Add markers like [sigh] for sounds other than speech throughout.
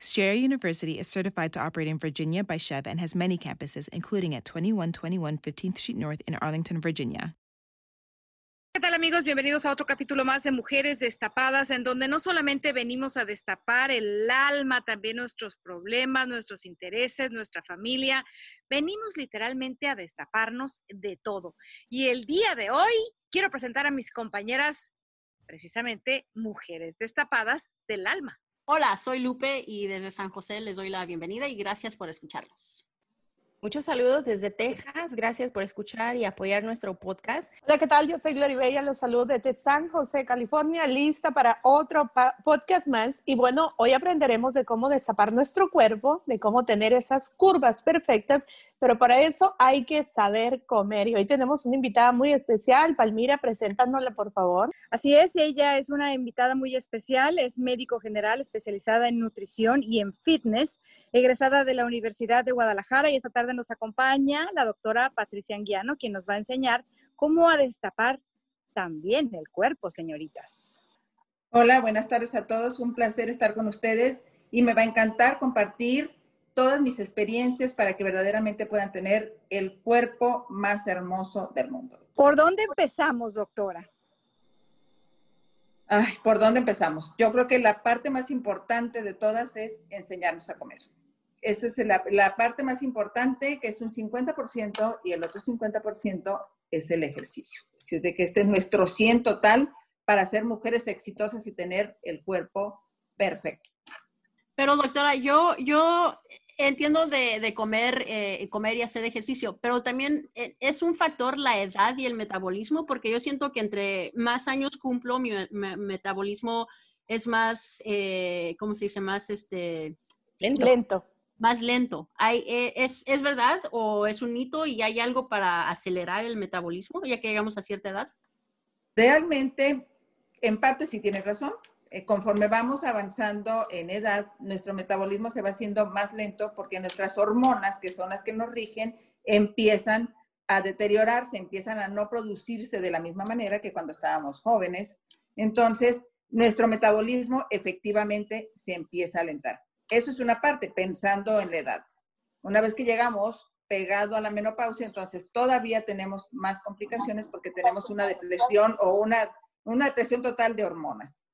Strayer University is certified to operate in Virginia by Chev and has many campuses, including at 2121 15th Street North in Arlington, Virginia. ¿Qué tal amigos? Bienvenidos a otro capítulo más de Mujeres Destapadas, en donde no solamente venimos a destapar el alma, también nuestros problemas, nuestros intereses, nuestra familia, venimos literalmente a destaparnos de todo. Y el día de hoy quiero presentar a mis compañeras, precisamente Mujeres Destapadas del Alma. Hola, soy Lupe y desde San José les doy la bienvenida y gracias por escucharnos. Muchos saludos desde Texas. Gracias por escuchar y apoyar nuestro podcast. Hola, ¿qué tal? Yo soy Gloria Bella. Los saludo desde San José, California, lista para otro podcast más. Y bueno, hoy aprenderemos de cómo destapar nuestro cuerpo, de cómo tener esas curvas perfectas, pero para eso hay que saber comer. Y hoy tenemos una invitada muy especial. Palmira, preséntanosla, por favor. Así es, ella es una invitada muy especial. Es médico general especializada en nutrición y en fitness, egresada de la Universidad de Guadalajara y esta tarde nos acompaña la doctora Patricia Anguiano, quien nos va a enseñar cómo a destapar también el cuerpo, señoritas. Hola, buenas tardes a todos. Un placer estar con ustedes y me va a encantar compartir todas mis experiencias para que verdaderamente puedan tener el cuerpo más hermoso del mundo. ¿Por dónde empezamos, doctora? Ay, ¿por dónde empezamos? Yo creo que la parte más importante de todas es enseñarnos a comer. Esa es la, la parte más importante, que es un 50%, y el otro 50% es el ejercicio. Así es de que este es nuestro 100 total para ser mujeres exitosas y tener el cuerpo perfecto. Pero doctora, yo, yo entiendo de, de comer, eh, comer y hacer ejercicio, pero también eh, es un factor la edad y el metabolismo, porque yo siento que entre más años cumplo, mi, me- metabolismo es más, eh, ¿cómo se dice? Más, este, Lento. Más lento. Hay, eh, es, ¿Es verdad o es un mito y hay algo para acelerar el metabolismo ya que llegamos a cierta edad? Realmente, en parte sí tienes razón. Eh, conforme vamos avanzando en edad, nuestro metabolismo se va haciendo más lento porque nuestras hormonas, que son las que nos rigen, empiezan a deteriorarse, empiezan a no producirse de la misma manera que cuando estábamos jóvenes. Entonces, nuestro metabolismo efectivamente se empieza a alentar. Eso es una parte, pensando en la edad. Una vez que llegamos pegado a la menopausia, entonces todavía tenemos más complicaciones porque tenemos una depresión o una, una depresión total de hormonas.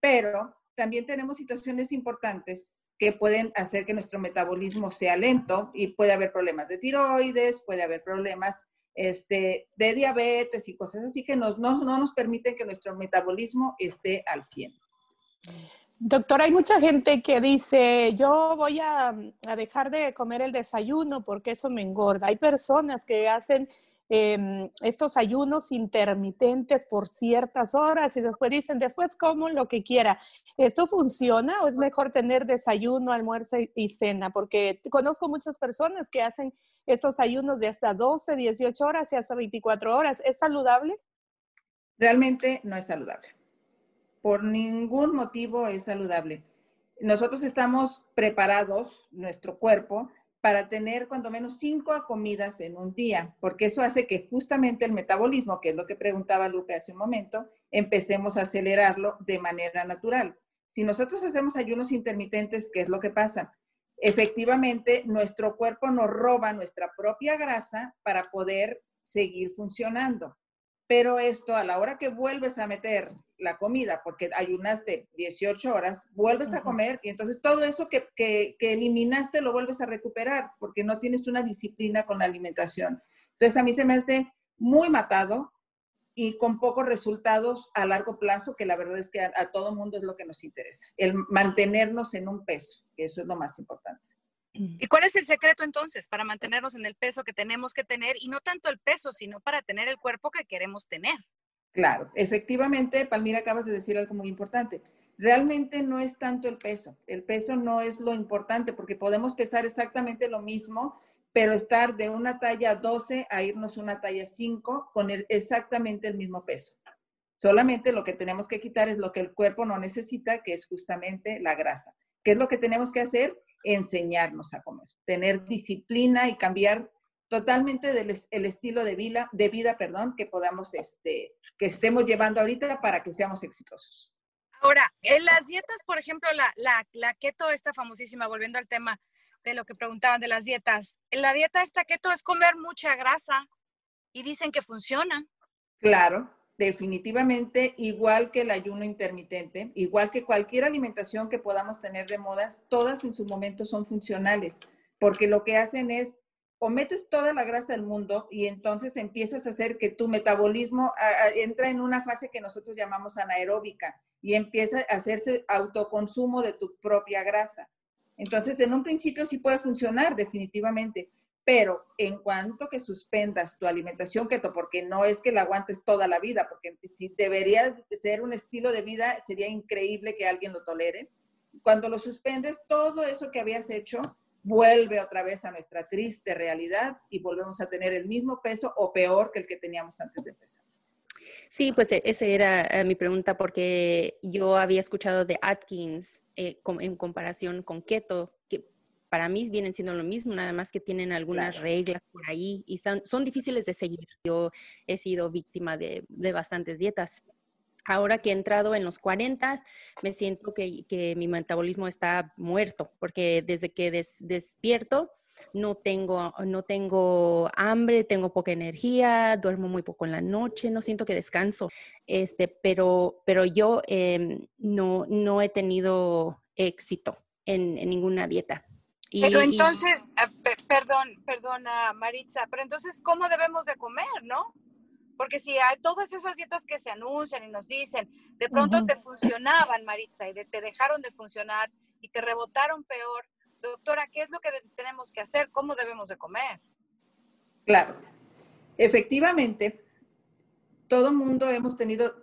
Pero también tenemos situaciones importantes que pueden hacer que nuestro metabolismo sea lento y puede haber problemas de tiroides, puede haber problemas este, de diabetes y cosas así que nos, no, no nos permiten que nuestro metabolismo esté al 100. Doctora, hay mucha gente que dice, yo voy a, dejar de comer el desayuno porque eso me engorda. Hay personas que hacen em, estos ayunos intermitentes por ciertas horas y después dicen, después como lo que quiera. ¿Esto funciona o es mejor tener desayuno, almuerzo y cena? Porque conozco muchas personas que hacen estos ayunos de hasta 12, 18 horas y hasta 24 horas. ¿Es saludable? Realmente no es saludable. Por ningún motivo es saludable. Nosotros estamos preparados, nuestro cuerpo, para tener cuando menos cinco comidas en un día, porque eso hace que justamente el metabolismo, que es lo que preguntaba Lupe hace un momento, empecemos a acelerarlo de manera natural. Si nosotros hacemos ayunos intermitentes, ¿qué es lo que pasa? Efectivamente, nuestro cuerpo nos roba nuestra propia grasa para poder seguir funcionando. Pero esto, a la hora que vuelves a meter la comida, porque ayunaste 18 horas, vuelves a comer y entonces todo eso que, que- que eliminaste lo vuelves a recuperar porque no tienes una disciplina con la alimentación. Entonces a mí se me hace muy matado y con pocos resultados a largo plazo, que la verdad es que a, a todo mundo es lo que nos interesa, el mantenernos en un peso, que eso es lo más importante. ¿Y cuál es el secreto entonces para mantenernos en el peso que tenemos que tener y no tanto el peso, sino para tener el cuerpo que queremos tener? Claro, efectivamente, Palmira, acabas de decir algo muy importante. Realmente no es tanto el peso. El peso no es lo importante porque podemos pesar exactamente lo mismo, pero estar de una talla 12 a irnos una talla 5 con exactamente el mismo peso. Solamente lo que tenemos que quitar es lo que el cuerpo no necesita, que es justamente la grasa. ¿Qué es lo que tenemos que hacer? Enseñarnos a comer, tener disciplina y cambiar totalmente el estilo de vida, de vida perdón, que podamos este, que estemos llevando ahorita para que seamos exitosos. Ahora, en las dietas, por ejemplo, la, la, la keto, esta famosísima, volviendo al tema de lo que preguntaban de las dietas, la dieta esta keto es comer mucha grasa y dicen que funciona. Claro, definitivamente, igual que el ayuno intermitente, igual que cualquier alimentación que podamos tener de modas, todas en su momento son funcionales, porque lo que hacen es o metes toda la grasa del mundo y entonces empiezas a hacer que tu metabolismo entra en una fase que nosotros llamamos anaeróbica y empieza a hacerse autoconsumo de tu propia grasa. Entonces, en un principio sí puede funcionar definitivamente, pero en cuanto que suspendas tu alimentación keto, porque no es que la aguantes toda la vida, porque si debería ser un estilo de vida, sería increíble que alguien lo tolere. Cuando lo suspendes, todo eso que habías hecho vuelve otra vez a nuestra triste realidad y volvemos a tener el mismo peso o peor que el que teníamos antes de empezar. Sí, pues e, esa era eh, mi pregunta porque yo había escuchado de Atkins eh, en comparación con keto, que para mí vienen siendo lo mismo, nada más que tienen algunas reglas por ahí y son, son, difíciles de seguir. Yo he sido víctima de, de bastantes dietas ahora que he entrado en los 40, me siento que, que mi metabolismo está muerto, porque desde que despierto no tengo, no tengo hambre, tengo poca energía, duermo muy poco en la noche, no siento que descanso, este, pero, pero yo em, no, no he tenido éxito en, en ninguna dieta. Y, pero entonces, y... perdón, perdona Maritza, pero entonces, ¿cómo debemos de comer, no? Porque si hay todas esas dietas que se anuncian y nos dicen, de pronto uh -huh. te funcionaban, Maritza, y de, te dejaron de funcionar y te rebotaron peor, doctora, ¿qué es lo que tenemos que hacer? ¿Cómo debemos de comer? Claro, efectivamente, todo mundo hemos tenido,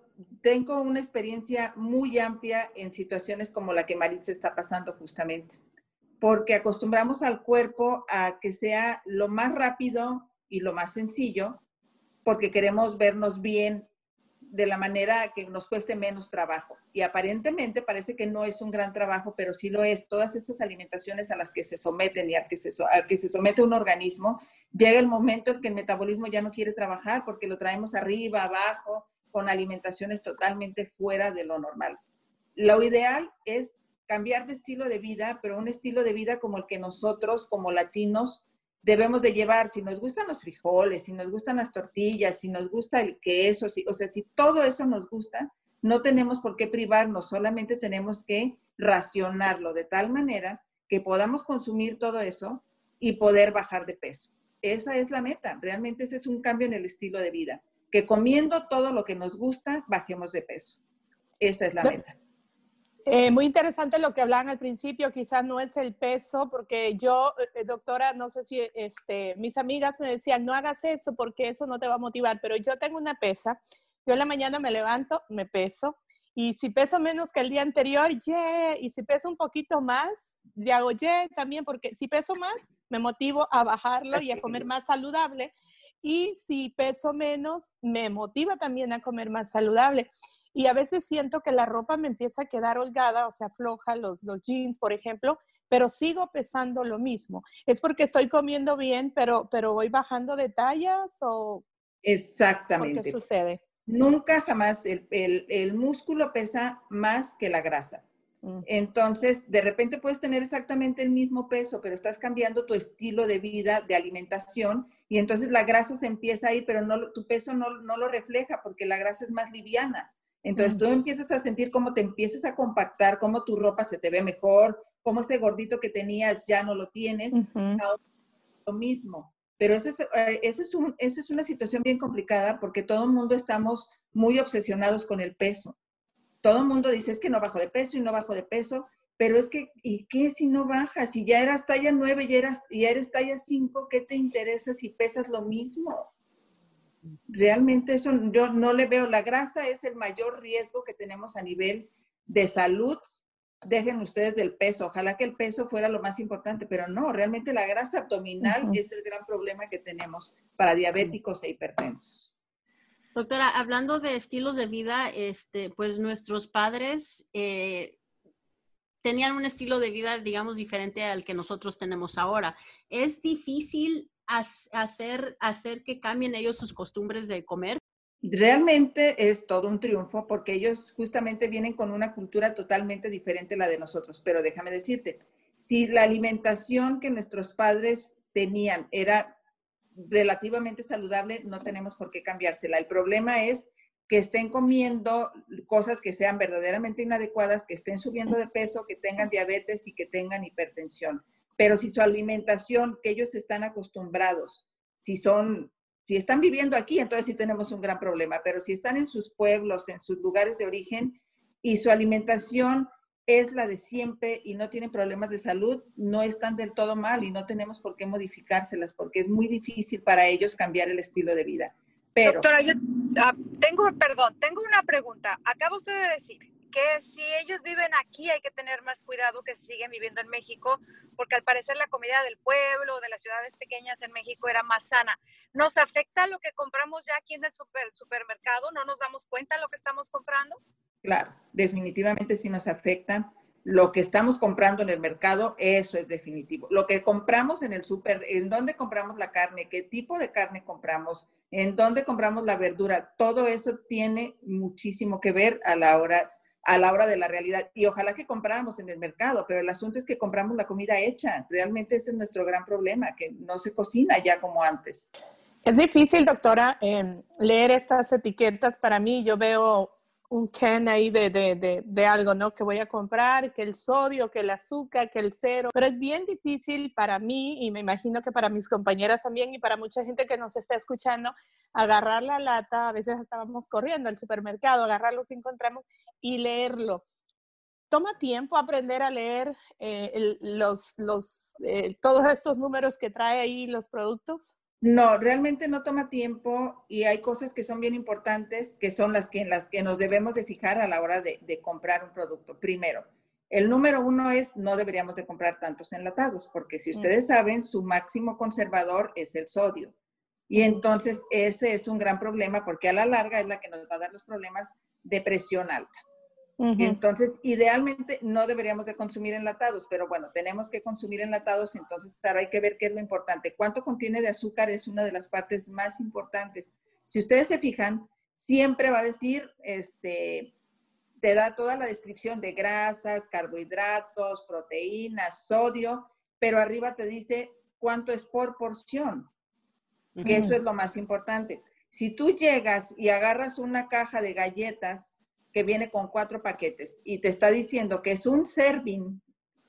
tengo una experiencia muy amplia en situaciones como la que Maritza está pasando justamente, porque acostumbramos al cuerpo a que sea lo más rápido y lo más sencillo, porque queremos vernos bien de la manera que nos cueste menos trabajo. Y aparentemente parece que no es un gran trabajo, pero sí lo es. Todas esas alimentaciones a las que se someten y a que se, que se somete un organismo, llega el momento en que el metabolismo ya no quiere trabajar porque lo traemos arriba, abajo, con alimentaciones totalmente fuera de lo normal. Lo ideal es cambiar de estilo de vida, pero un estilo de vida como el que nosotros como latinos debemos de llevar, si nos gustan los frijoles, si nos gustan las tortillas, si nos gusta el queso, si, o sea, si todo eso nos gusta, no tenemos por qué privarnos, solamente tenemos que racionarlo de tal manera que podamos consumir todo eso y poder bajar de peso. Esa es la meta, realmente ese es un cambio en el estilo de vida, que comiendo todo lo que nos gusta, bajemos de peso. Esa es la meta. Eh, muy interesante lo que hablaban al principio, quizás no es el peso, porque yo, eh, doctora, no sé si este, mis amigas me decían, no hagas eso porque eso no te va a motivar, pero yo tengo una pesa, yo en la mañana me levanto, me peso, y si peso menos que el día anterior, yeah, y si peso un poquito más, le hago yeah también, porque si peso más, me motivo a bajarlo y a comer más saludable, y si peso menos, me motiva también a comer más saludable y a veces siento que la ropa me empieza a quedar holgada, o sea, floja, los, los jeans, por ejemplo, pero sigo pesando lo mismo. ¿Es porque estoy comiendo bien, pero, pero voy bajando de tallas o...? Exactamente. ¿Qué sucede? Nunca jamás el, el, el, músculo pesa más que la grasa. Mm. Entonces, de repente puedes tener exactamente el mismo peso, pero estás cambiando tu estilo de vida, de alimentación, y entonces la grasa se empieza a ir, pero no, tu peso no, no lo refleja porque la grasa es más liviana. Entonces tú empiezas a sentir cómo te empiezas a compactar, cómo tu ropa se te ve mejor, cómo ese gordito que tenías ya no lo tienes. Uh -huh. Lo mismo. Pero esa es, eh, ese es, un, esa es una situación bien complicada porque todo el mundo estamos muy obsesionados con el peso. Todo el mundo dice, es que no bajo de peso y no bajo de peso, pero es que, ¿y qué si no bajas? Si ya eras talla 9 y eras, ya eres talla 5, ¿qué te interesa si pesas lo mismo? Realmente eso yo no le veo. La grasa es el mayor riesgo que tenemos a nivel de salud. Dejen ustedes del peso. Ojalá que el peso fuera lo más importante, pero no, realmente la grasa abdominal es el gran problema que tenemos para diabéticos e hipertensos. Doctora, hablando de estilos de vida, este, pues nuestros padres eh, tenían un estilo de vida, digamos, diferente al que nosotros tenemos ahora. ¿Es difícil hacer, hacer que cambien ellos sus costumbres de comer? Realmente es todo un triunfo porque ellos justamente vienen con una cultura totalmente diferente a la de nosotros. Pero déjame decirte, si la alimentación que nuestros padres tenían era relativamente saludable, no tenemos por qué cambiársela. El problema es que estén comiendo cosas que sean verdaderamente inadecuadas, que estén subiendo de peso, que tengan diabetes y que tengan hipertensión. Pero si su alimentación, que ellos están acostumbrados, si son, si están viviendo aquí, entonces sí tenemos un gran problema. Pero si están en sus pueblos, en sus lugares de origen y su alimentación es la de siempre y no tienen problemas de salud, no están del todo mal y no tenemos por qué modificárselas porque es muy difícil para ellos cambiar el estilo de vida. Doctora, yo ah, tengo, perdón, tengo una pregunta. Acaba usted de decir que si ellos viven aquí hay que tener más cuidado que si siguen viviendo en México, porque al parecer la comida del pueblo, de las ciudades pequeñas en México era más sana. ¿Nos afecta lo que compramos ya aquí en el supermercado? ¿No nos damos cuenta lo que estamos comprando? Claro, definitivamente sí nos afecta lo que estamos comprando en el mercado, eso es definitivo. Lo que compramos en el súper, en dónde compramos la carne, qué tipo de carne compramos, en dónde compramos la verdura, todo eso tiene muchísimo que ver a la hora a la hora de la realidad. Y ojalá que compráramos en el mercado, pero el asunto es que compramos la comida hecha. Realmente ese es nuestro gran problema, que no se cocina ya como antes. Es difícil, doctora, em, leer estas etiquetas. Para mí, yo veo un can ahí de, de, de, algo, ¿no? Que voy a comprar, que el sodio, que el azúcar, que el cero. Pero es bien difícil para mí y me imagino que para mis compañeras también y para mucha gente que nos está escuchando, agarrar la lata, a veces estábamos corriendo al supermercado, agarrar lo que encontramos y leerlo. Toma tiempo aprender a leer eh, los, los, eh, todos estos números que trae ahí los productos. No, realmente no toma tiempo y hay cosas que son bien importantes, que son las que, en las que nos debemos de fijar a la hora de, comprar un producto. Primero, el número uno es no deberíamos de comprar tantos enlatados, porque si ustedes saben, su máximo conservador es el sodio. Y entonces ese es un gran problema porque a la larga es la que nos va a dar los problemas de presión alta. Entonces, idealmente no deberíamos de consumir enlatados, pero bueno, tenemos que consumir enlatados, entonces ahora hay que ver qué es lo importante. ¿Cuánto contiene de azúcar? Es una de las partes más importantes. Si ustedes se fijan, siempre va a decir, este, te da toda la descripción de grasas, carbohidratos, proteínas, sodio, pero arriba te dice cuánto es por porción, eso es lo más importante. Si tú llegas y agarras una caja de galletas que viene con cuatro paquetes y te está diciendo que es un serving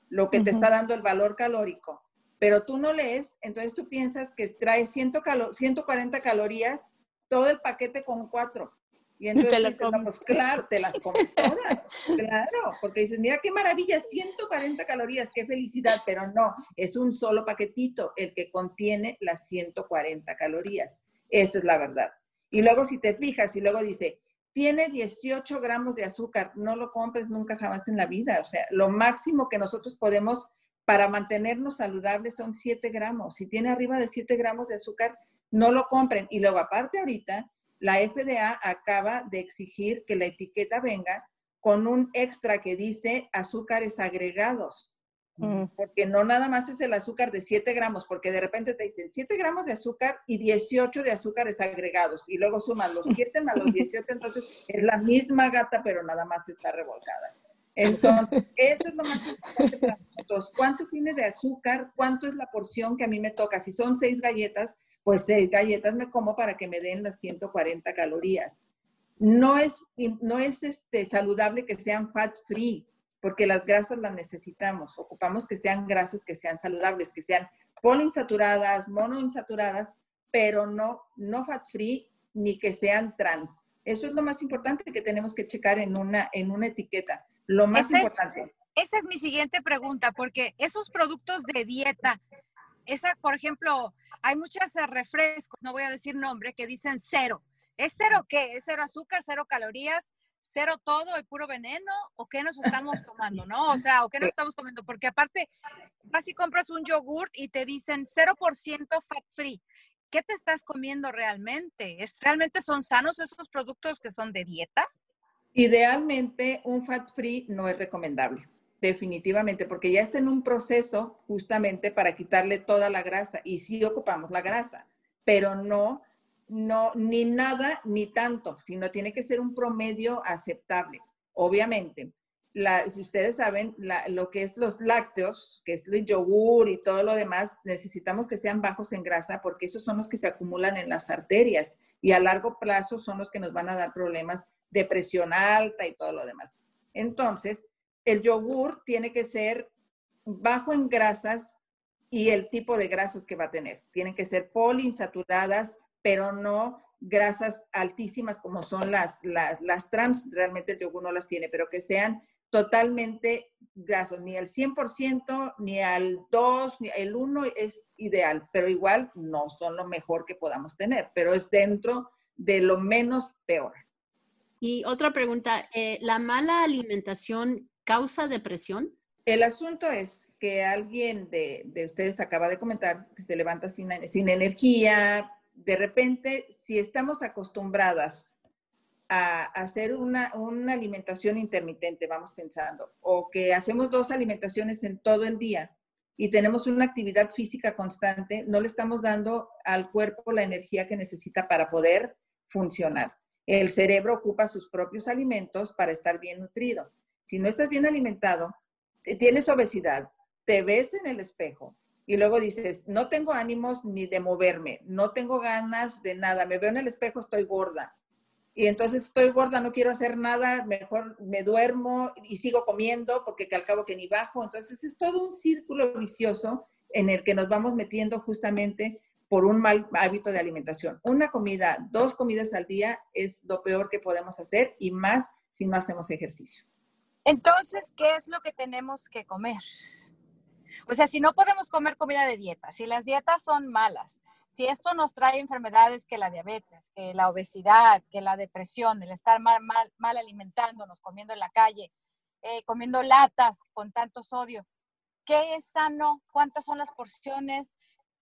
lo que te está dando el valor calórico, pero tú no lees, entonces tú piensas que trae 140 calorías todo el paquete con cuatro. Y entonces te pues, claro, te las comes [laughs] todas, claro, porque dices, mira qué maravilla, 140 calorías, qué felicidad, pero no, es un solo paquetito el que contiene las 140 calorías. Esa es la verdad. Y luego si te fijas, y luego dice, tiene 18 gramos de azúcar, no lo compres nunca jamás en la vida. O sea, lo máximo que nosotros podemos para mantenernos saludables son 7 gramos. Si tiene arriba de 7 gramos de azúcar, no lo compren. Y luego, aparte ahorita, la FDA acaba de exigir que la etiqueta venga con un extra que dice azúcares agregados. Mm. Porque no nada más es el azúcar de 7 gramos, porque de repente te dicen 7 gramos de azúcar y 18 de azúcares agregados, y luego suman los 7 más los 18, entonces es la misma gata, pero nada más está revolcada. Entonces, [laughs] eso es lo más importante para nosotros. ¿Cuánto tiene de azúcar? ¿Cuánto es la porción que a mí me toca? Si son 6 galletas, pues 6 galletas me como para que me den las 140 calorías. No es, no es este, saludable que sean fat free porque las grasas las necesitamos. Ocupamos que sean grasas que sean saludables, que sean poliinsaturadas, monoinsaturadas, pero no, no fat free ni que sean trans. Eso es lo más importante que tenemos que checar en una, en una etiqueta. Lo más importante. esa es mi siguiente pregunta, porque esos productos de dieta, esa, por ejemplo, hay muchos refrescos, no voy a decir nombre, que dicen cero. ¿Es cero qué? ¿Es cero azúcar, cero calorías, cero todo, el puro veneno? ¿O qué nos estamos tomando, no? O [laughs] sea, ¿o qué nos estamos comiendo? Porque aparte, vas y compras un yogurt y te dicen 0% fat free. ¿Qué te estás comiendo realmente? ¿Es, ¿Realmente son sanos esos productos que son de dieta? Idealmente, un fat free no es recomendable, definitivamente, porque ya está en un proceso justamente para quitarle toda la grasa y sí ocupamos la grasa, pero no, no, ni nada ni tanto, sino tiene que ser un promedio aceptable. Obviamente, si ustedes saben, lo que es los lácteos, que es el yogur y todo lo demás, necesitamos que sean bajos en grasa porque esos son los que se acumulan en las arterias y a largo plazo son los que nos van a dar problemas de presión alta y todo lo demás. Entonces, el yogur tiene que ser bajo en grasas y el tipo de grasas que va a tener. Tienen que ser poliinsaturadas, pero no grasas altísimas como son las, las, las trans. Realmente el yogur no las tiene, pero que sean totalmente grasas, ni al 100%, ni al 2, ni el 1 es ideal, pero igual no son lo mejor que podamos tener, pero es dentro de lo menos peor. Y otra pregunta, eh, ¿la mala alimentación causa depresión? El asunto es que alguien de, de ustedes acaba de comentar que se levanta sin, sin energía, de repente, si estamos acostumbradas a hacer una, una, alimentación intermitente, vamos pensando, o que hacemos dos alimentaciones en todo el día y tenemos una actividad física constante, no le estamos dando al cuerpo la energía que necesita para poder funcionar. El cerebro ocupa sus propios alimentos para estar bien nutrido. Si no estás bien alimentado, tienes obesidad, te ves en el espejo y luego dices, no tengo ánimos ni de moverme, no tengo ganas de nada, me veo en el espejo, estoy gorda y entonces estoy gorda, no quiero hacer nada, mejor me duermo y sigo comiendo porque al cabo que ni bajo. Entonces es todo un círculo vicioso en el que nos vamos metiendo justamente por un mal hábito de alimentación. Una comida, dos comidas al día es lo peor que podemos hacer y más si no hacemos ejercicio. Entonces, ¿qué es lo que tenemos que comer? O sea, si no podemos comer comida de dieta, si las dietas son malas, si esto nos trae enfermedades que la diabetes, que la obesidad, que la depresión, el estar mal, mal, alimentándonos, comiendo en la calle, eh, comiendo latas con tanto sodio, ¿qué es sano? ¿Cuántas son las porciones?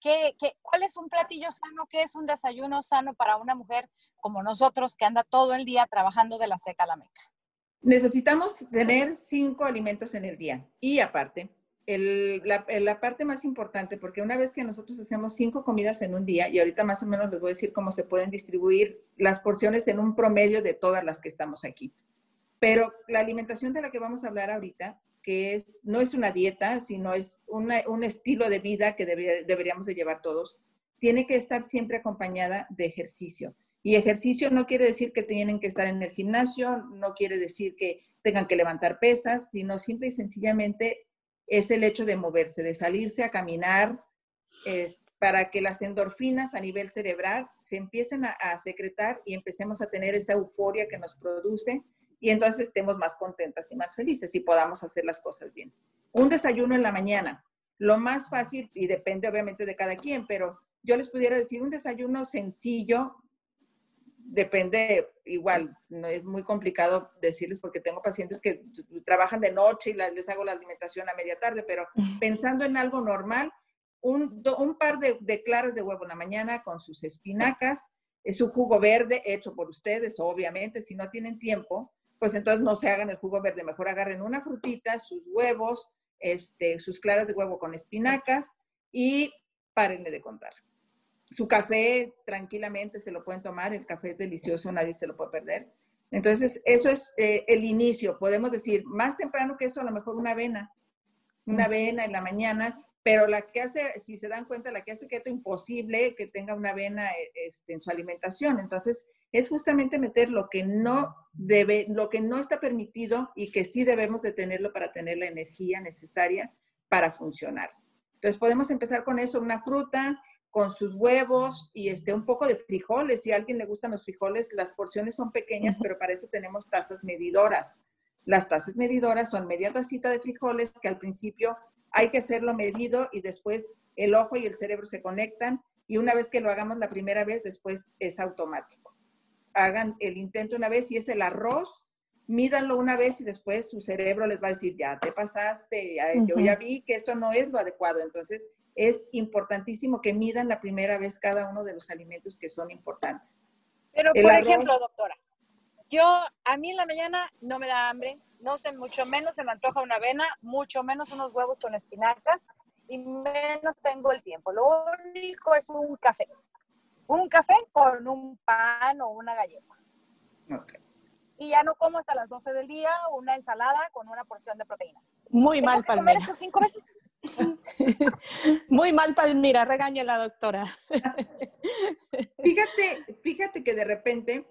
¿Qué, qué, cuál es un platillo sano? ¿Qué es un desayuno sano para una mujer como nosotros que anda todo el día trabajando de la seca a la meca? Necesitamos tener cinco alimentos en el día y aparte la, parte más importante, porque una vez que nosotros hacemos cinco comidas en un día, y ahorita más o menos les voy a decir cómo se pueden distribuir las porciones en un promedio de todas las que estamos aquí. Pero la alimentación de la que vamos a hablar ahorita, que es, no es una dieta, sino es un estilo de vida que deberíamos de llevar todos, tiene que estar siempre acompañada de ejercicio. Y ejercicio no quiere decir que tienen que estar en el gimnasio, no quiere decir que tengan que levantar pesas, sino simple y sencillamente es el hecho de moverse, de salirse a caminar, para que las endorfinas a nivel cerebral se empiecen a, secretar y empecemos a tener esa euforia que nos produce y entonces estemos más contentas y más felices y podamos hacer las cosas bien. Un desayuno en la mañana, lo más fácil, y depende obviamente de cada quien, pero yo les pudiera decir un desayuno sencillo, depende, igual, no es muy complicado decirles porque tengo pacientes que trabajan de noche y les hago la alimentación a media tarde, pero pensando en algo normal, un, un par de, de, claras de huevo en la mañana con sus espinacas, es su jugo verde hecho por ustedes, obviamente, si no tienen tiempo, pues entonces no se hagan el jugo verde, mejor agarren una frutita, sus huevos, este, sus claras de huevo con espinacas y párenle de contar su café tranquilamente se lo pueden tomar, el café es delicioso, nadie se lo puede perder. Entonces, eso es eh, el inicio, podemos decir, más temprano que eso, a lo mejor una avena, una avena en la mañana, pero la que hace, si se dan cuenta, la que hace keto imposible que tenga una avena eh, este, en su alimentación. Entonces, es justamente meter lo que no debe, lo que no está permitido y que sí debemos de tenerlo para tener la energía necesaria para funcionar. Entonces podemos empezar con eso, una fruta con sus huevos y este, un poco de frijoles. Si a alguien le gustan los frijoles, las porciones son pequeñas, pero para eso tenemos tazas medidoras. Las tazas medidoras son media tacita de frijoles que al principio hay que hacerlo medido y después el ojo y el cerebro se conectan y una vez que lo hagamos la primera vez, después es automático. Hagan el intento una vez y es el arroz, mídanlo una vez y después su cerebro les va a decir, ya te pasaste, yo ya vi que esto no es lo adecuado. Entonces, es importantísimo que midan la primera vez cada uno de los alimentos que son importantes. Pero, por ejemplo, doctora, yo, a mí en la mañana no me da hambre, no sé, mucho menos se me antoja una avena, mucho menos unos huevos con espinacas y menos tengo el tiempo. Lo único es un café. Un café con un pan o una galleta. Y ya no como hasta las 12 del día una ensalada con una porción de proteína. Muy mal, Palmira. Comer cinco veces? Muy mal, Palmira. Regaña la doctora. fíjate, fíjate que de repente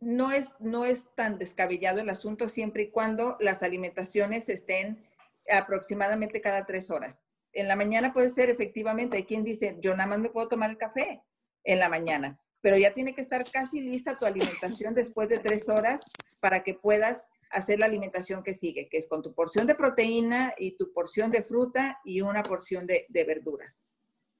no es, no es tan descabellado el asunto siempre y cuando las alimentaciones estén aproximadamente cada tres horas. En la mañana puede ser efectivamente, hay quien dice, yo nada más me puedo tomar el café en la mañana, pero ya tiene que estar casi lista tu alimentación después de tres horas para que puedas hacer la alimentación que sigue, que es con tu porción de proteína y tu porción de fruta y una porción de, verduras.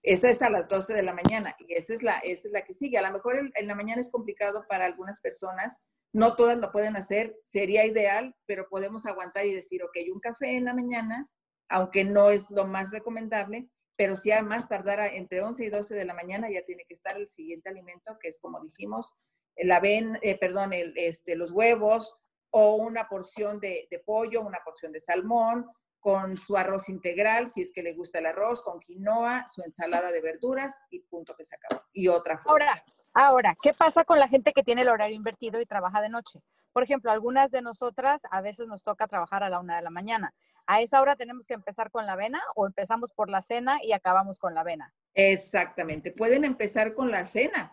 Esa es a las 12 de la mañana y esa es la, esa es la que sigue. A lo mejor en, la mañana es complicado para algunas personas, no todas lo pueden hacer, sería ideal, pero podemos aguantar y decir, ok, un café en la mañana, aunque no es lo más recomendable, pero si además tardara entre 11 y 12 de la mañana ya tiene que estar el siguiente alimento, que es como dijimos, la ven, eh, perdón, el, este, los huevos o una porción de, pollo, una porción de salmón, con su arroz integral, si es que le gusta el arroz, con quinoa, su ensalada de verduras y punto que se acabó. Y otra. Ahora, ahora, ¿qué pasa con la gente que tiene el horario invertido y trabaja de noche? Por ejemplo, algunas de nosotras a veces nos toca trabajar a la una de la mañana a esa hora tenemos que empezar con la avena o empezamos por la cena y acabamos con la avena. Exactamente, pueden empezar con la cena.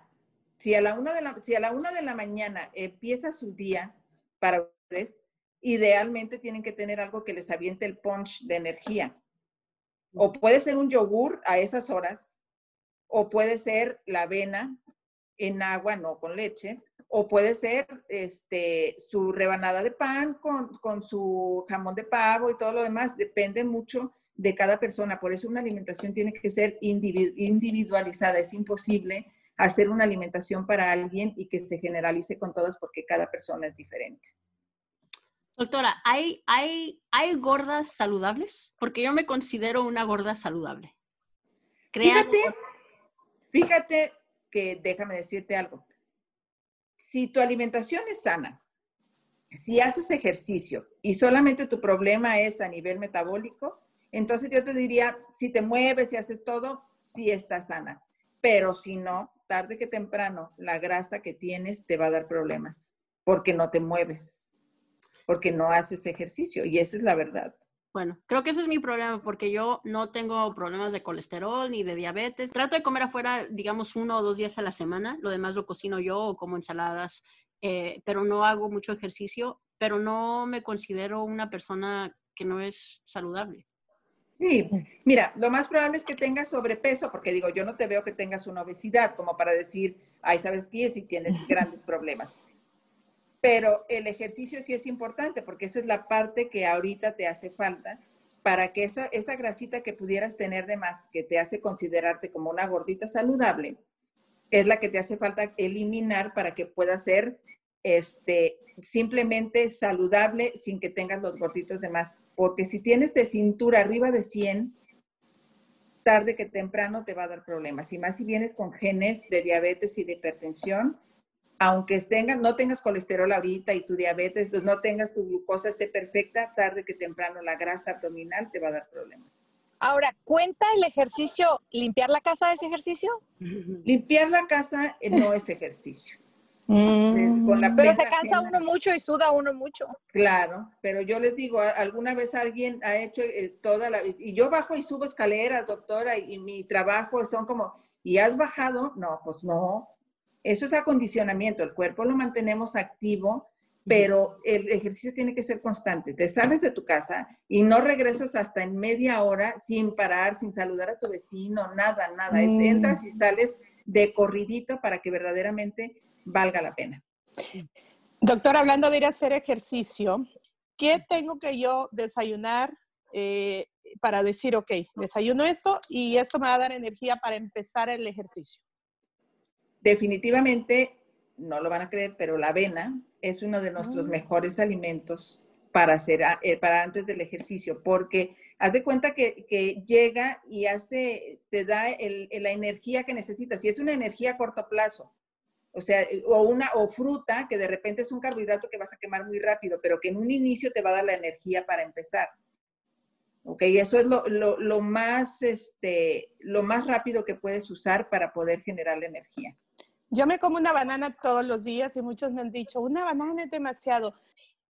Si a la una de la, si a la una de la mañana empieza su día para ustedes, idealmente tienen que tener algo que les aviente el punch de energía. O puede ser un yogur a esas horas, o puede ser la avena en agua, no con leche, o puede ser este, su rebanada de pan con, con, su jamón de pavo y todo lo demás. Depende mucho de cada persona. Por eso una alimentación tiene que ser individualizada. Es imposible hacer una alimentación para alguien y que se generalice con todas porque cada persona es diferente. Doctora, ¿hay, hay, ¿hay gordas saludables? Porque yo me considero una gorda saludable. Fíjate, fíjate que déjame decirte algo si tu alimentación es sana, si haces ejercicio y solamente tu problema es a nivel metabólico, entonces yo te diría, si te mueves y haces todo, sí estás sana. Pero si no, tarde que temprano, la grasa que tienes te va a dar problemas porque no te mueves, porque no haces ejercicio y esa es la verdad. Bueno, creo que ese es mi problema porque yo no tengo problemas de colesterol ni de diabetes. Trato de comer afuera, digamos, uno o dos días a la semana. Lo demás lo cocino yo o como ensaladas, eh, pero no hago mucho ejercicio, pero no me considero una persona que no es saludable. Sí, mira, lo más probable es que tengas sobrepeso, porque digo, yo no te veo que tengas una obesidad como para decir, ay, ¿sabes qué? Si tienes [laughs] grandes problemas. Pero el ejercicio sí es importante porque esa es la parte que ahorita te hace falta para que eso, esa grasita que pudieras tener de más, que te hace considerarte como una gordita saludable, es la que te hace falta eliminar para que puedas ser este, simplemente saludable sin que tengas los gorditos de más. Porque si tienes de cintura arriba de 100, tarde que temprano te va a dar problemas. Y más si vienes con genes de diabetes y de hipertensión, aunque tengas, no tengas colesterol ahorita y tu diabetes, no tengas tu glucosa esté perfecta, tarde que temprano la grasa abdominal te va a dar problemas. Ahora, ¿cuenta el ejercicio, limpiar la casa es ejercicio? Limpiar la casa eh, no es ejercicio. Mm. pero se cansa uno mucho y suda uno mucho. Claro, pero yo les digo, alguna vez alguien ha hecho eh, toda la... Y yo bajo y subo escaleras, doctora, y mi trabajo son como, ¿y has bajado? No, pues no, eso es acondicionamiento, el cuerpo lo mantenemos activo pero el ejercicio tiene que ser constante. Te sales de tu casa y no regresas hasta en media hora sin parar, sin saludar a tu vecino, nada, nada. Es, entras y sales de corridito para que verdaderamente valga la pena. Doctor, hablando de ir a hacer ejercicio, ¿qué tengo que yo desayunar eh, para decir, ok, desayuno esto y esto me va a dar energía para empezar el ejercicio? Definitivamente, no lo van a creer, pero la avena es uno de nuestros mm. mejores alimentos para hacer, eh, para antes del ejercicio, porque haz de cuenta que, llega y hace, te da la energía que necesitas. Y es una energía a corto plazo. O sea, o una, o fruta, que de repente es un carbohidrato que vas a quemar muy rápido, pero que en un inicio te va a dar la energía para empezar. Ok, eso es lo, más, este, lo más rápido que puedes usar para poder generar la energía. Yo me como una banana todos los días y muchos me han dicho, una banana es demasiado.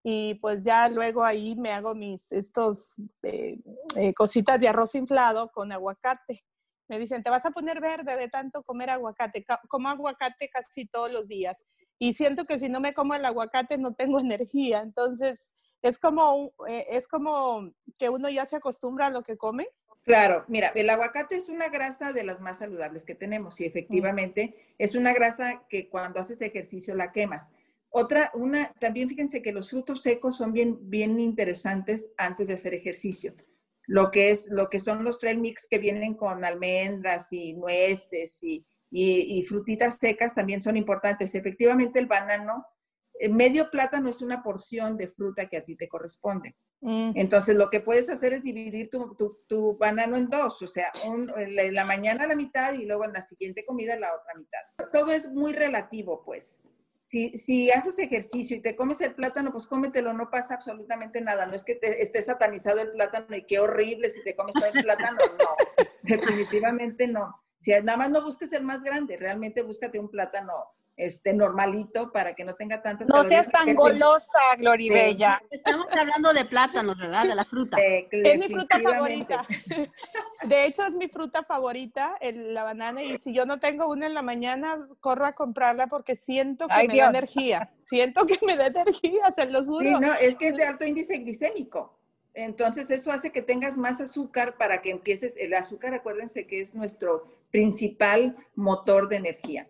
Y pues ya luego ahí me hago mis, estos eh, eh, cositas de arroz inflado con aguacate. Me dicen, te vas a poner verde de tanto comer aguacate. Como aguacate casi todos los días. Y siento que si no me como el aguacate no tengo [laughs] energía. Entonces, es como, eh, es como que uno ya se acostumbra a lo que come. Claro, mira, el aguacate es una grasa de las más saludables que tenemos y efectivamente es una grasa que cuando haces ejercicio la quemas. Otra, una, también fíjense que los frutos secos son bien, bien interesantes antes de hacer ejercicio. Lo que, es, lo que son los trail mix que vienen con almendras y nueces y, y frutitas secas también son importantes. Efectivamente, el banano eh, medio plátano es una porción de fruta que a ti te corresponde. Mm. Entonces, lo que puedes hacer es dividir tu, tu, banano en dos, o sea, en la mañana la mitad y luego en la siguiente comida la otra mitad. Todo es muy relativo, pues. Si, si, haces ejercicio y te comes el plátano, pues cómetelo, no pasa absolutamente nada. No es que te esté satanizado el plátano y qué horrible si te comes todo el plátano. No, [laughs] definitivamente no. Si nada más no busques el más grande, realmente búscate un plátano este, normalito para que no tenga tantas No seas tan golosa, Gloribella. Estamos hablando de plátanos, ¿verdad? De la fruta. es mi fruta favorita. [laughs] De hecho, es mi fruta favorita, la banana, y si yo no tengo una en la mañana, corro a comprarla porque siento que me da energía. Siento que me da energía, se los juro. Sí, no, es que es de alto índice glicémico. Entonces, eso hace que tengas más azúcar para que empieces. El azúcar, acuérdense que es nuestro principal motor de energía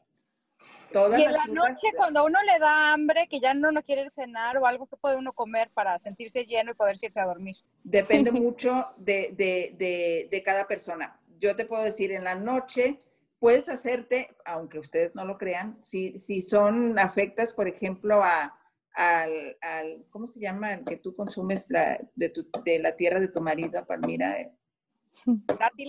y en la noche cuando uno le da hambre, que ya no, no quiere cenar o algo que puede uno comer para sentirse lleno y poder irse a dormir. Depende [laughs] mucho de, de, de, cada persona. Yo te puedo decir, en la noche puedes hacerte, aunque ustedes no lo crean, si, si son afectas, por ejemplo, a, al, al, ¿cómo se llama? El que tú consumes la, de, tu, de la tierra de tu marido, Palmira. Eh,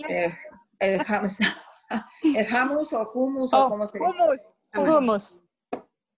eh el, [laughs] el hummus o hummus o oh, como se hummus. Hummus.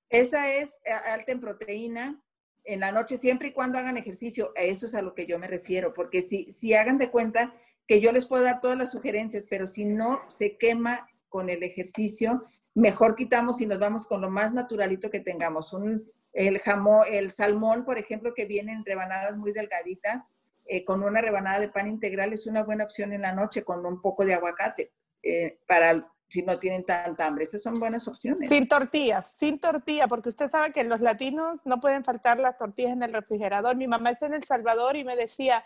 Esa es eh, alta en proteína en la noche, siempre y cuando hagan ejercicio. A eso es a lo que yo me refiero, porque si, si hagan de cuenta que yo les puedo dar todas las sugerencias, pero si no se quema con el ejercicio, mejor quitamos y nos vamos con lo más naturalito que tengamos. Un, el jamón, el salmón, por ejemplo, que viene en rebanadas muy delgaditas, eh, con una rebanada de pan integral es una buena opción en la noche con un poco de aguacate eh, para si no tienen tanta hambre. Esas son buenas opciones. Sin tortillas, sin tortilla, porque usted sabe que los latinos no pueden faltar las tortillas en el refrigerador. Mi mamá está en El Salvador y me decía,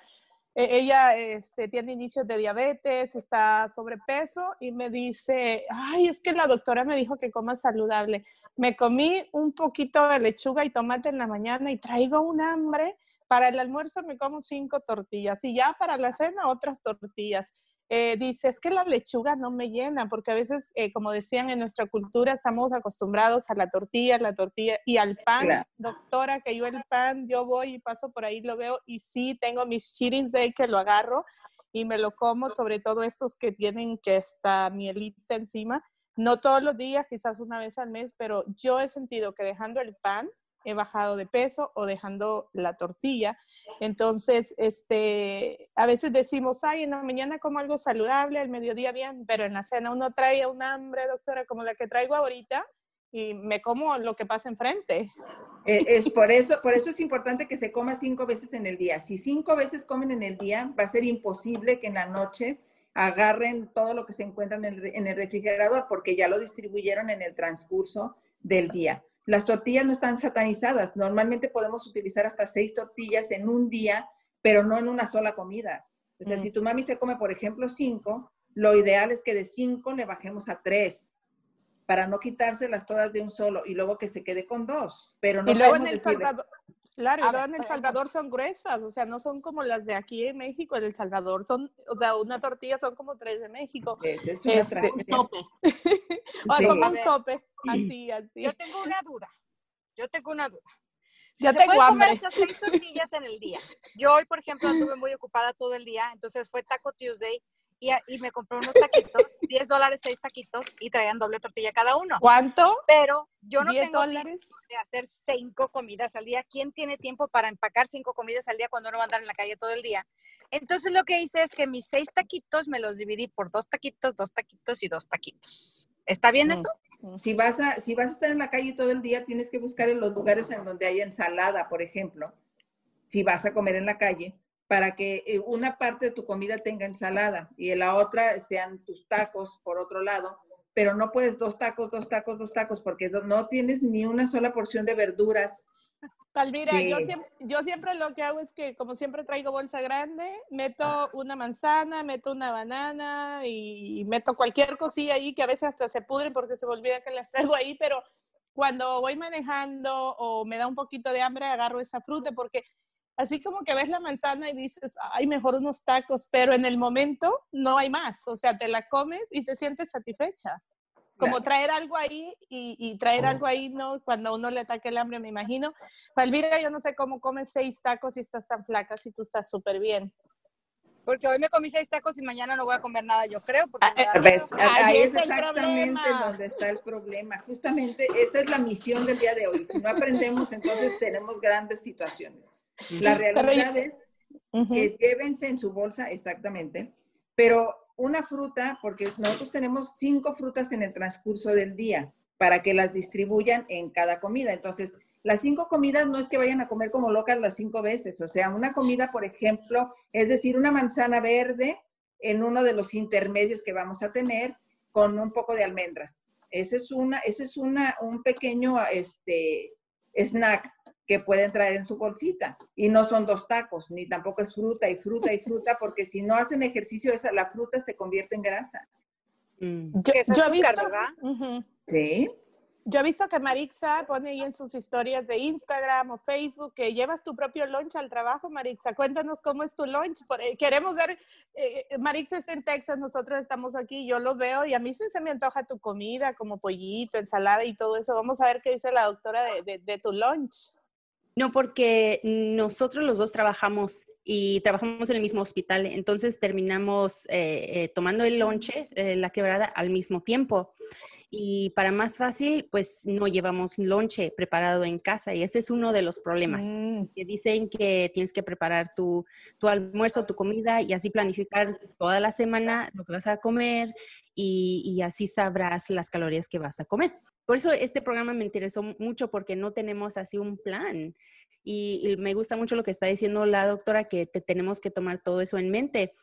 e, ella este, tiene inicios de diabetes, está sobrepeso y me dice, ay, es que la doctora me dijo que coma saludable. Me comí un poquito de lechuga y tomate en la mañana y traigo un hambre. Para el almuerzo me como cinco tortillas y ya para la cena otras tortillas. Eh, dice, es que la lechuga no me llena, porque a veces, eh, como decían en nuestra cultura, estamos acostumbrados a la tortilla, la tortilla y al pan. Doctora, que yo el pan, yo voy y paso por ahí, lo veo y sí, tengo mis cheating day que lo agarro y me lo como, sobre todo estos que tienen que esta mielita encima. No todos los días, quizás una vez al mes, pero yo he sentido que dejando el pan, he bajado de peso o dejando la tortilla. Entonces, este, a veces decimos, ay, en la mañana como algo saludable, al mediodía bien, pero en la cena uno trae un hambre, doctora, como la que traigo ahorita, y me como lo que pasa enfrente. Eh, es por eso, por eso es importante que se coma cinco veces en el día. Si cinco veces comen en el día, va a ser imposible que en la noche agarren todo lo que se encuentra en el, en el refrigerador porque ya lo distribuyeron en el transcurso del día. Las tortillas no están satanizadas. Normalmente podemos utilizar hasta seis tortillas en un día, pero no en una sola comida. O sea, Mm. si tu mami se come, por ejemplo, cinco, lo ideal es que de cinco le bajemos a tres para no quitárselas todas de un solo y luego que se quede con dos. Pero no y luego en El Salvador, claro, y luego en El. Salvador son gruesas, o sea, no son como las de aquí en México, en El Salvador son, o sea, una tortilla son como tres de México. Esa es una Este, Un sope. [laughs] O Sí. como un sope, así, así. Yo tengo una duda. Yo tengo una duda. Si Ya se tengo pueden comer hasta seis tortillas en el día. Yo hoy, por ejemplo, estuve muy ocupada todo el día, entonces fue Taco Tuesday y, me compré unos taquitos, [laughs] 10 dólares, seis taquitos y traían doble tortilla cada uno. ¿Cuánto? Pero yo no 10 tengo tiempo dólares. de hacer cinco comidas al día. ¿Quién tiene tiempo para empacar cinco comidas al día cuando uno va a andar en la calle todo el día? Entonces lo que hice es que mis seis taquitos me los dividí por dos taquitos, dos taquitos y dos taquitos. ¿Está bien Mm. eso? Si vas, a, si vas a estar en la calle todo el día, tienes que buscar en los lugares en donde haya ensalada, por ejemplo, si vas a comer en la calle, para que eh, una parte de tu comida tenga ensalada y en la otra sean tus tacos por otro lado, pero no puedes dos tacos, dos tacos, dos tacos, porque no- tienes ni una sola porción de verduras. Palmira, yo, Sí. siempre, yo siempre lo que hago es que, como siempre traigo bolsa grande, meto una manzana, meto una banana y meto cualquier cosilla ahí que a veces hasta se pudre porque se me olvida que las traigo ahí, pero cuando voy manejando o me da un poquito de hambre, agarro esa fruta porque así como que ves la manzana y dices, ay, mejor unos tacos, pero en el momento no hay más, o sea, te la comes y te sientes satisfecha. Como traer algo ahí y, y traer algo ahí, ¿no? Cuando a uno le ataque el hambre, me imagino. Palmira, yo no sé cómo comes seis tacos y estás tan flaca si tú estás súper bien. Porque hoy me comí seis tacos y mañana no voy a comer nada, yo creo. Porque Ah, eh. Ahí es exactamente donde está el problema. Justamente esta es la misión del día de hoy. Si no aprendemos, entonces tenemos grandes situaciones. La realidad yo- es que llévense en su bolsa, exactamente, pero una fruta, porque nosotros tenemos cinco frutas en el transcurso del día para que las distribuyan en cada comida. Entonces, las cinco comidas no es que vayan a comer como locas las cinco veces, o sea, una comida, por ejemplo, es decir, una manzana verde en uno de los intermedios que vamos a tener con un poco de almendras. Ese es una, ese es una, un pequeño este, snack que pueden traer en su bolsita. Y no son dos tacos, ni tampoco es fruta y fruta y fruta, porque si no hacen ejercicio, esa, la fruta se convierte en grasa. Mm. Yo, Que es yo he visto, ¿verdad? Sí. yo he visto que Marixa pone ahí en sus historias de Instagram o Facebook que llevas tu propio lunch al trabajo, Marixa. Cuéntanos cómo es tu lunch. Eh, queremos ver, eh, Marixa está en Texas, nosotros estamos aquí, yo lo veo y a mí sí se me antoja tu comida, como pollito, ensalada y todo eso. Vamos a ver qué dice la doctora de, de- de tu lunch. No, porque nosotros los dos trabajamos y trabajamos en el mismo hospital, entonces terminamos eh, eh, tomando el lonche, eh, la quebrada, al mismo tiempo. Y para más fácil, pues no llevamos lonche preparado en casa y ese es uno de los problemas. Mm. Que dicen que tienes que preparar tu, tu almuerzo, tu comida y así planificar toda la semana lo que vas a comer y, y así sabrás las calorías que vas a comer. Por eso este programa me interesó mucho porque no tenemos así un plan. Y, y me gusta mucho lo que está diciendo la doctora, que te tenemos que tomar todo eso en mente.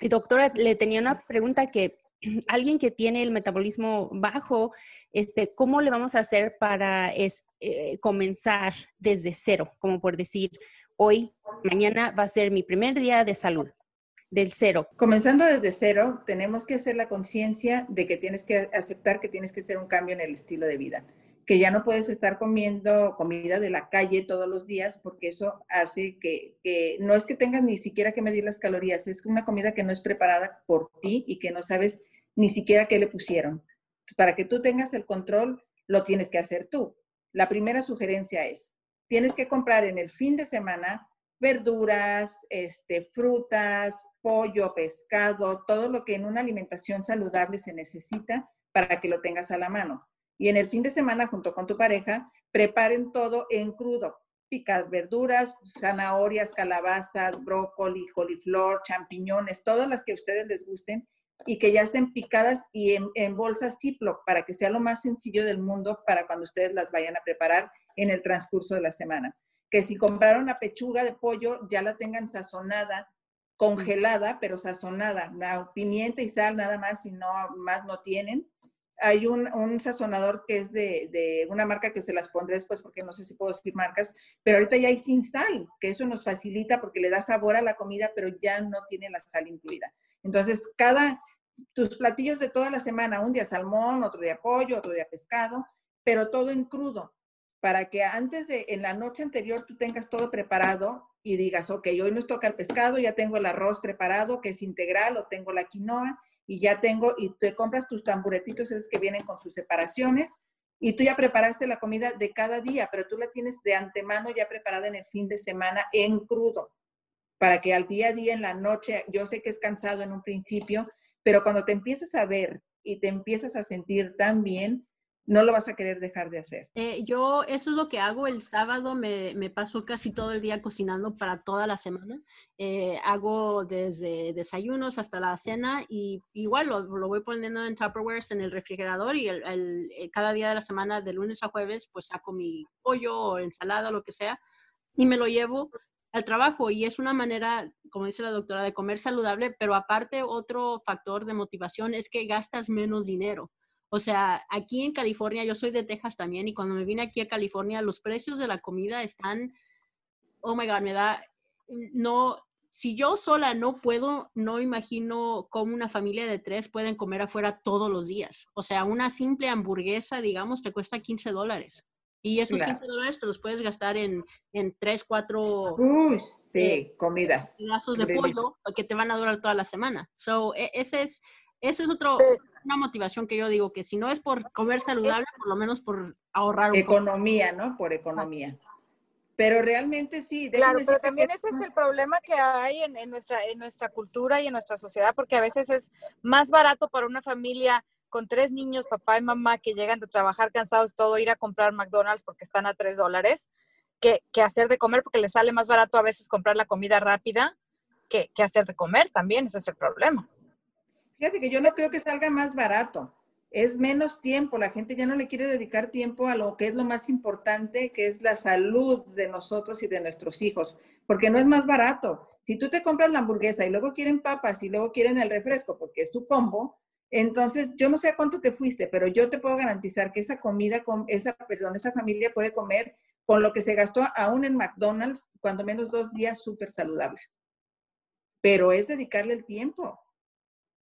Y doctora, le tenía una pregunta que [clears throat] alguien que tiene el metabolismo bajo, este, ¿cómo le vamos a hacer para es, eh, comenzar desde cero? Como por decir, hoy, mañana va a ser mi primer día de salud, del cero. Comenzando desde cero, tenemos que hacer la conciencia de que tienes que aceptar que tienes que hacer un cambio en el estilo de vida, que ya no puedes estar comiendo comida de la calle todos los días porque eso hace que, que no es que tengas ni siquiera que medir las calorías, es una comida que no es preparada por ti y que no sabes ni siquiera qué le pusieron. Para que tú tengas el control, lo tienes que hacer tú. La primera sugerencia es, tienes que comprar en el fin de semana verduras, este, frutas, pollo, pescado, todo lo que en una alimentación saludable se necesita para que lo tengas a la mano. Y en el fin de semana, junto con tu pareja, preparen todo en crudo. Picas verduras, zanahorias, calabazas, brócoli, coliflor, champiñones, todas las que ustedes les gusten y que ya estén picadas y en, en bolsas Ziploc para que sea lo más sencillo del mundo para cuando ustedes las vayan a preparar en el transcurso de la semana. Que si compraron una pechuga de pollo, ya la tengan sazonada, congelada, pero sazonada, na- pimienta y sal nada más, si no más no tienen. Hay un, un sazonador que es de, de, una marca que se las pondré después porque no sé si puedo decir marcas, pero ahorita ya hay sin sal, que eso nos facilita porque le da sabor a la comida, pero ya no tiene la sal incluida. Entonces, cada, tus platillos de toda la semana, un día salmón, otro día pollo, otro día pescado, pero todo en crudo, para que antes de, en la noche anterior, tú tengas todo preparado y digas, ok, hoy nos toca el pescado, ya tengo el arroz preparado, que es integral, o tengo la quinoa, y ya tengo, y te compras tus tamburetitos, esos que vienen con sus separaciones, y tú ya preparaste la comida de cada día, pero tú la tienes de antemano ya preparada en el fin de semana en crudo, para que al día a día, en la noche, yo sé que es cansado en un principio, pero cuando te empiezas a ver y te empiezas a sentir tan bien, no lo vas a querer dejar de hacer. Eh, yo eso es lo que hago el sábado, me, paso casi todo el día cocinando para toda la semana. Eh, hago desde desayunos hasta la cena y igual lo, lo voy poniendo en Tupperware en el refrigerador y el, eh, cada día de la semana, de lunes a jueves, pues saco mi pollo o ensalada, lo que sea, y me lo llevo al trabajo y es una manera, como dice la doctora, de comer saludable, pero aparte otro factor de motivación es que gastas menos dinero. O sea, aquí en California, yo soy de Texas también y cuando me vine aquí a California, los precios de la comida están, oh my God, me da, no, si yo sola no puedo, no imagino cómo una familia de tres pueden comer afuera todos los días. O sea, una simple hamburguesa, digamos, te cuesta 15 dólares. Y esos claro. 15 dólares te los puedes gastar en, en 3, 4 Uy, sí, eh, comidas. pedazos de pollo que te van a durar toda la semana. So, e, ese es, ese es otro, una motivación que yo digo que si no es por comer saludable, por lo menos por ahorrar un Economía, poco. ¿no? Por economía. Pero realmente sí. Claro, pero también ese es el problema que hay en, en, nuestra, en nuestra cultura y en nuestra sociedad, porque a veces es más barato para una familia con tres niños, papá y mamá, que llegan de trabajar cansados, todo, ir a comprar McDonald's porque están a tres dólares, que, que, hacer de comer, porque les sale más barato a veces comprar la comida rápida que, que hacer de comer también, ese es el problema. Fíjate que yo no creo que salga más barato. Es menos tiempo. La gente ya no le quiere dedicar tiempo a lo que es lo más importante, que es la salud de nosotros y de nuestros hijos, porque no es más barato. Si tú te compras la hamburguesa y luego quieren papas y luego quieren el refresco, porque es tu combo, entonces yo no sé a cuánto te fuiste, pero yo te puedo garantizar que esa comida, esa, perdón, esa familia puede comer con lo que se gastó aún en McDonald's, cuando menos dos días súper saludable. Pero es dedicarle el tiempo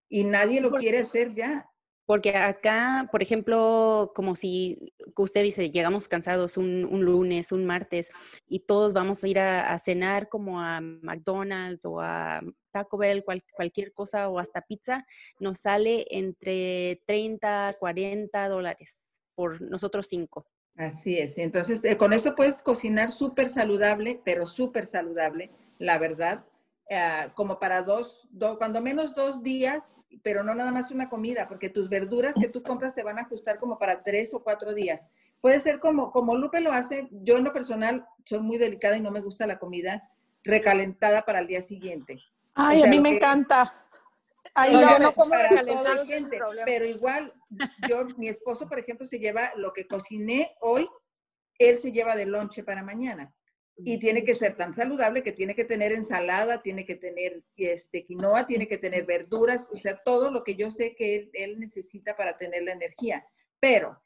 y nadie lo quiere hacer ya. Porque acá, por ejemplo, como si usted dice, llegamos cansados un, un lunes, un martes, y todos vamos a ir a, a, cenar como a McDonald's o a Taco Bell, cual, cualquier cosa o hasta pizza, nos sale entre 30, 40 dólares por nosotros cinco. Así es. Entonces, eh, con eso puedes cocinar súper saludable, pero súper saludable, la verdad eh, como para dos, do, cuando menos dos días, pero no nada más una comida, porque tus verduras que tú compras te van a ajustar como para tres o cuatro días. Puede ser como, como Lupe lo hace, yo en lo personal soy muy delicada y no me gusta la comida recalentada para el día siguiente. Ay, o sea, a mí me que, encanta. Ay, no, yo no como recalentada, pero igual, yo, mi esposo, por ejemplo, se lleva lo que cociné hoy, él se lleva de lonche para mañana y tiene que ser tan saludable que tiene que tener ensalada, tiene que tener este, quinoa, tiene que tener verduras, o sea, todo lo que yo sé que él, él, necesita para tener la energía. Pero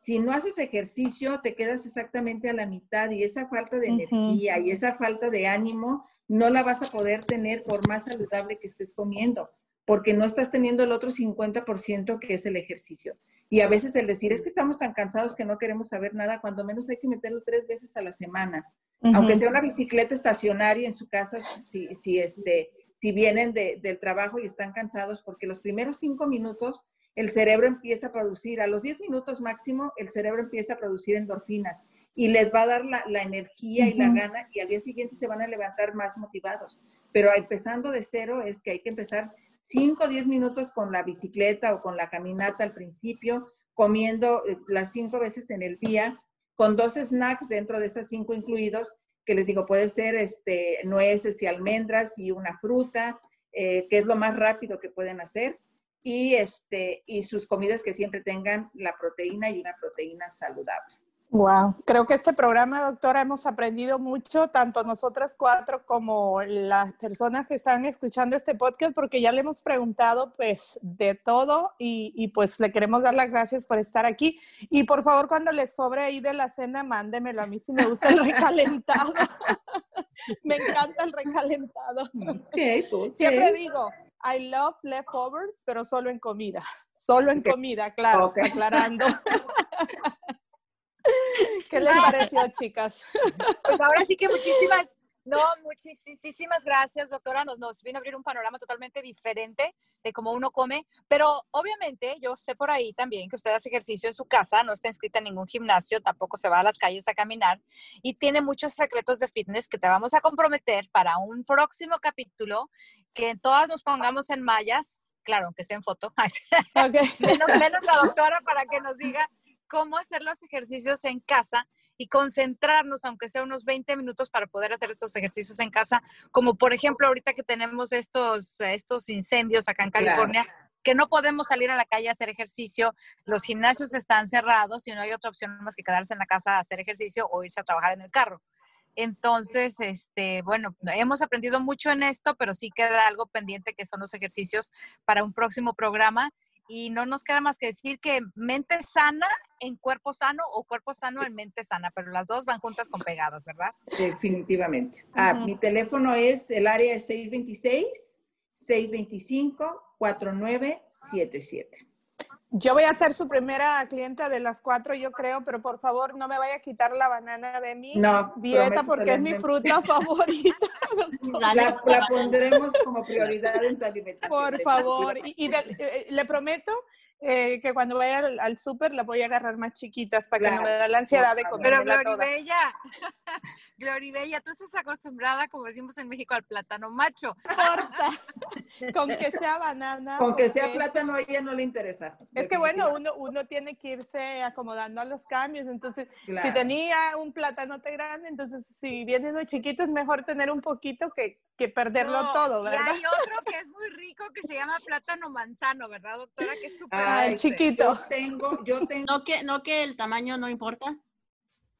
si no haces ejercicio, te quedas exactamente a la mitad y esa falta de uh -huh. energía y esa falta de ánimo no la vas a poder tener por más saludable que estés comiendo, porque no estás teniendo el otro 50% que es el ejercicio. Y a veces el decir, es que estamos tan cansados que no queremos saber nada, cuando menos hay que meterlo tres veces a la semana Uh -huh. Aunque sea una bicicleta estacionaria en su casa, si, si, este, si vienen de, del trabajo y están cansados, porque los primeros cinco minutos el cerebro empieza a producir, a los diez minutos máximo, el cerebro empieza a producir endorfinas y les va a dar la, la energía uh -huh. y la gana y al día siguiente se van a levantar más motivados. Pero empezando de cero es que hay que empezar cinco o diez minutos con la bicicleta o con la caminata al principio, comiendo eh, las cinco veces en el día, con dos snacks dentro de esas cinco incluidos, que les digo, puede ser este, nueces y almendras y una fruta, eh, que es lo más rápido que pueden hacer, y, este, y sus comidas que siempre tengan la proteína y una proteína saludable. Wow, creo que este programa, doctora, hemos aprendido mucho, tanto nosotras cuatro como las personas que están escuchando este podcast, porque ya le hemos preguntado pues de todo y, y pues le queremos dar las gracias por estar aquí. Y por favor, cuando les sobre ahí de la cena, mándemelo. A mí sí me gusta el recalentado. [laughs] me encanta el recalentado. Okay, pues, Siempre digo, I love leftovers, pero solo en comida. Solo en comida, claro, Okay. aclarando. [laughs] [laughs] ¿Qué les pareció, chicas? Pues ahora sí que muchísimas, [laughs] no, muchísimas gracias, doctora. Nos, nos vino a abrir un panorama totalmente diferente de cómo uno come, pero obviamente yo sé por ahí también que usted hace ejercicio en su casa, no está inscrita en ningún gimnasio, tampoco se va a las calles a caminar y tiene muchos secretos de fitness que te vamos a comprometer para un próximo capítulo, que todas nos pongamos en mallas, claro, aunque sea en foto, [laughs] Ok. menos, menos la doctora para que nos diga cómo hacer los ejercicios en casa y concentrarnos, aunque sea unos 20 minutos, para poder hacer estos ejercicios en casa, como por ejemplo ahorita que tenemos estos, estos incendios acá en Claro. California, que no podemos salir a la calle a hacer ejercicio, los gimnasios están cerrados y no hay otra opción más que quedarse en la casa a hacer ejercicio o irse a trabajar en el carro. Entonces, este, bueno, hemos aprendido mucho en esto, pero sí queda algo pendiente que son los ejercicios para un próximo programa y no nos queda más que decir que mente sana en cuerpo sano o cuerpo sano en mente sana, pero las dos van juntas con pegadas, ¿verdad? Definitivamente. Ah. Mi teléfono es, el área es 626-625-4977. Yo voy a ser su primera clienta de las cuatro, yo creo, pero por favor no me vaya a quitar la banana de mi No, dieta porque es mi fruta [laughs] favorita. [laughs] La pondremos como prioridad en tu alimentación. Por favor. Y, y de- eh, le prometo eh, que cuando vaya al, al súper la voy a agarrar más chiquitas para que no Claro, me da la ansiedad de favor. Pero. Gloribella, [laughs] Gloribella, tú estás acostumbrada, como decimos en México, al plátano macho. Corta. Con que sea banana. Con que sea plátano a ella no le interesa. Es que bueno, uno, uno tiene que irse acomodando a los cambios. Entonces, si Claro. tenía un plátanote grande, entonces si viene uno chiquito es mejor tener un poquito que, que perderlo No, todo, Y ¿verdad? hay otro que es muy que se llama plátano manzano, ¿verdad, doctora? Que es súper Ah, chiquito. Yo tengo, yo tengo, No que, no que el tamaño no importa.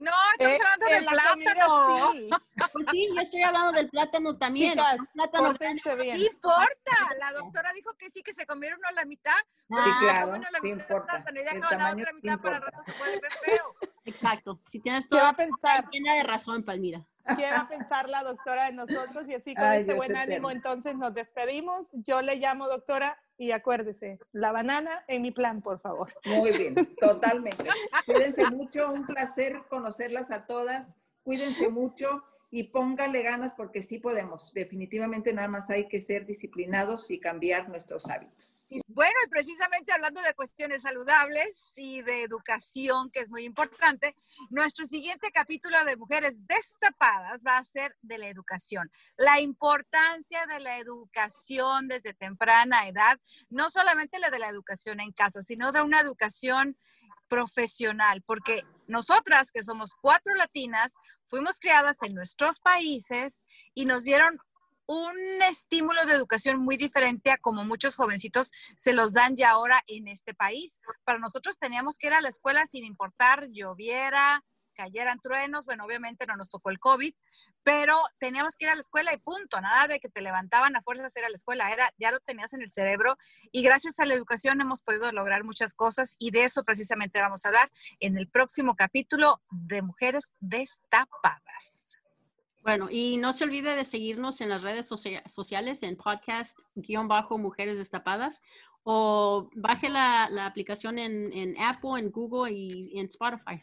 No, estamos Eh, hablando en del comida plátano. sí. Pues [laughs] sí, yo estoy hablando del plátano también. Chicas, plátano pórtense bien. Sí importa. La doctora dijo que sí, que se comieron uno a la mitad. Ah, Sí, claro, a la sí mitad importa. plátano y El deja la otra mitad para el importa. rato se vuelve feo. Exacto. Si tienes ¿Qué va a todo, pensar? llena de razón, Palmira. ¿Qué va a pensar la doctora de nosotros? Y así con Ay, este Dios buen ánimo, entonces nos despedimos. Yo le llamo doctora y acuérdese, la banana en mi plan, por favor. Muy bien, [laughs] totalmente. Cuídense mucho, un placer conocerlas a todas. Cuídense mucho y póngale ganas porque sí podemos. Definitivamente nada más hay que ser disciplinados y cambiar nuestros hábitos. Bueno, y precisamente hablando de cuestiones saludables y de educación, que es muy importante, nuestro siguiente capítulo de Mujeres Destapadas va a ser de la educación. La importancia de la educación desde temprana edad, no solamente la de la educación en casa, sino de una educación profesional, porque nosotras, que somos cuatro latinas, fuimos criadas en nuestros países y nos dieron un estímulo de educación muy diferente a como muchos jovencitos se los dan ya ahora en este país. Para nosotros teníamos que ir a la escuela sin importar lloviera, cayeran truenos, bueno, obviamente no nos tocó el COVID, pero teníamos que ir a la escuela y punto, nada de que te levantaban a fuerzas a ir a la escuela, era, ya lo tenías en el cerebro y gracias a la educación hemos podido lograr muchas cosas y de eso precisamente vamos a hablar en el próximo capítulo de Mujeres Destapadas. Bueno, y no se olvide de seguirnos en las redes socia- sociales en podcast guion bajo Mujeres Destapadas o baje la, la aplicación en, en Apple, en Google y en Spotify.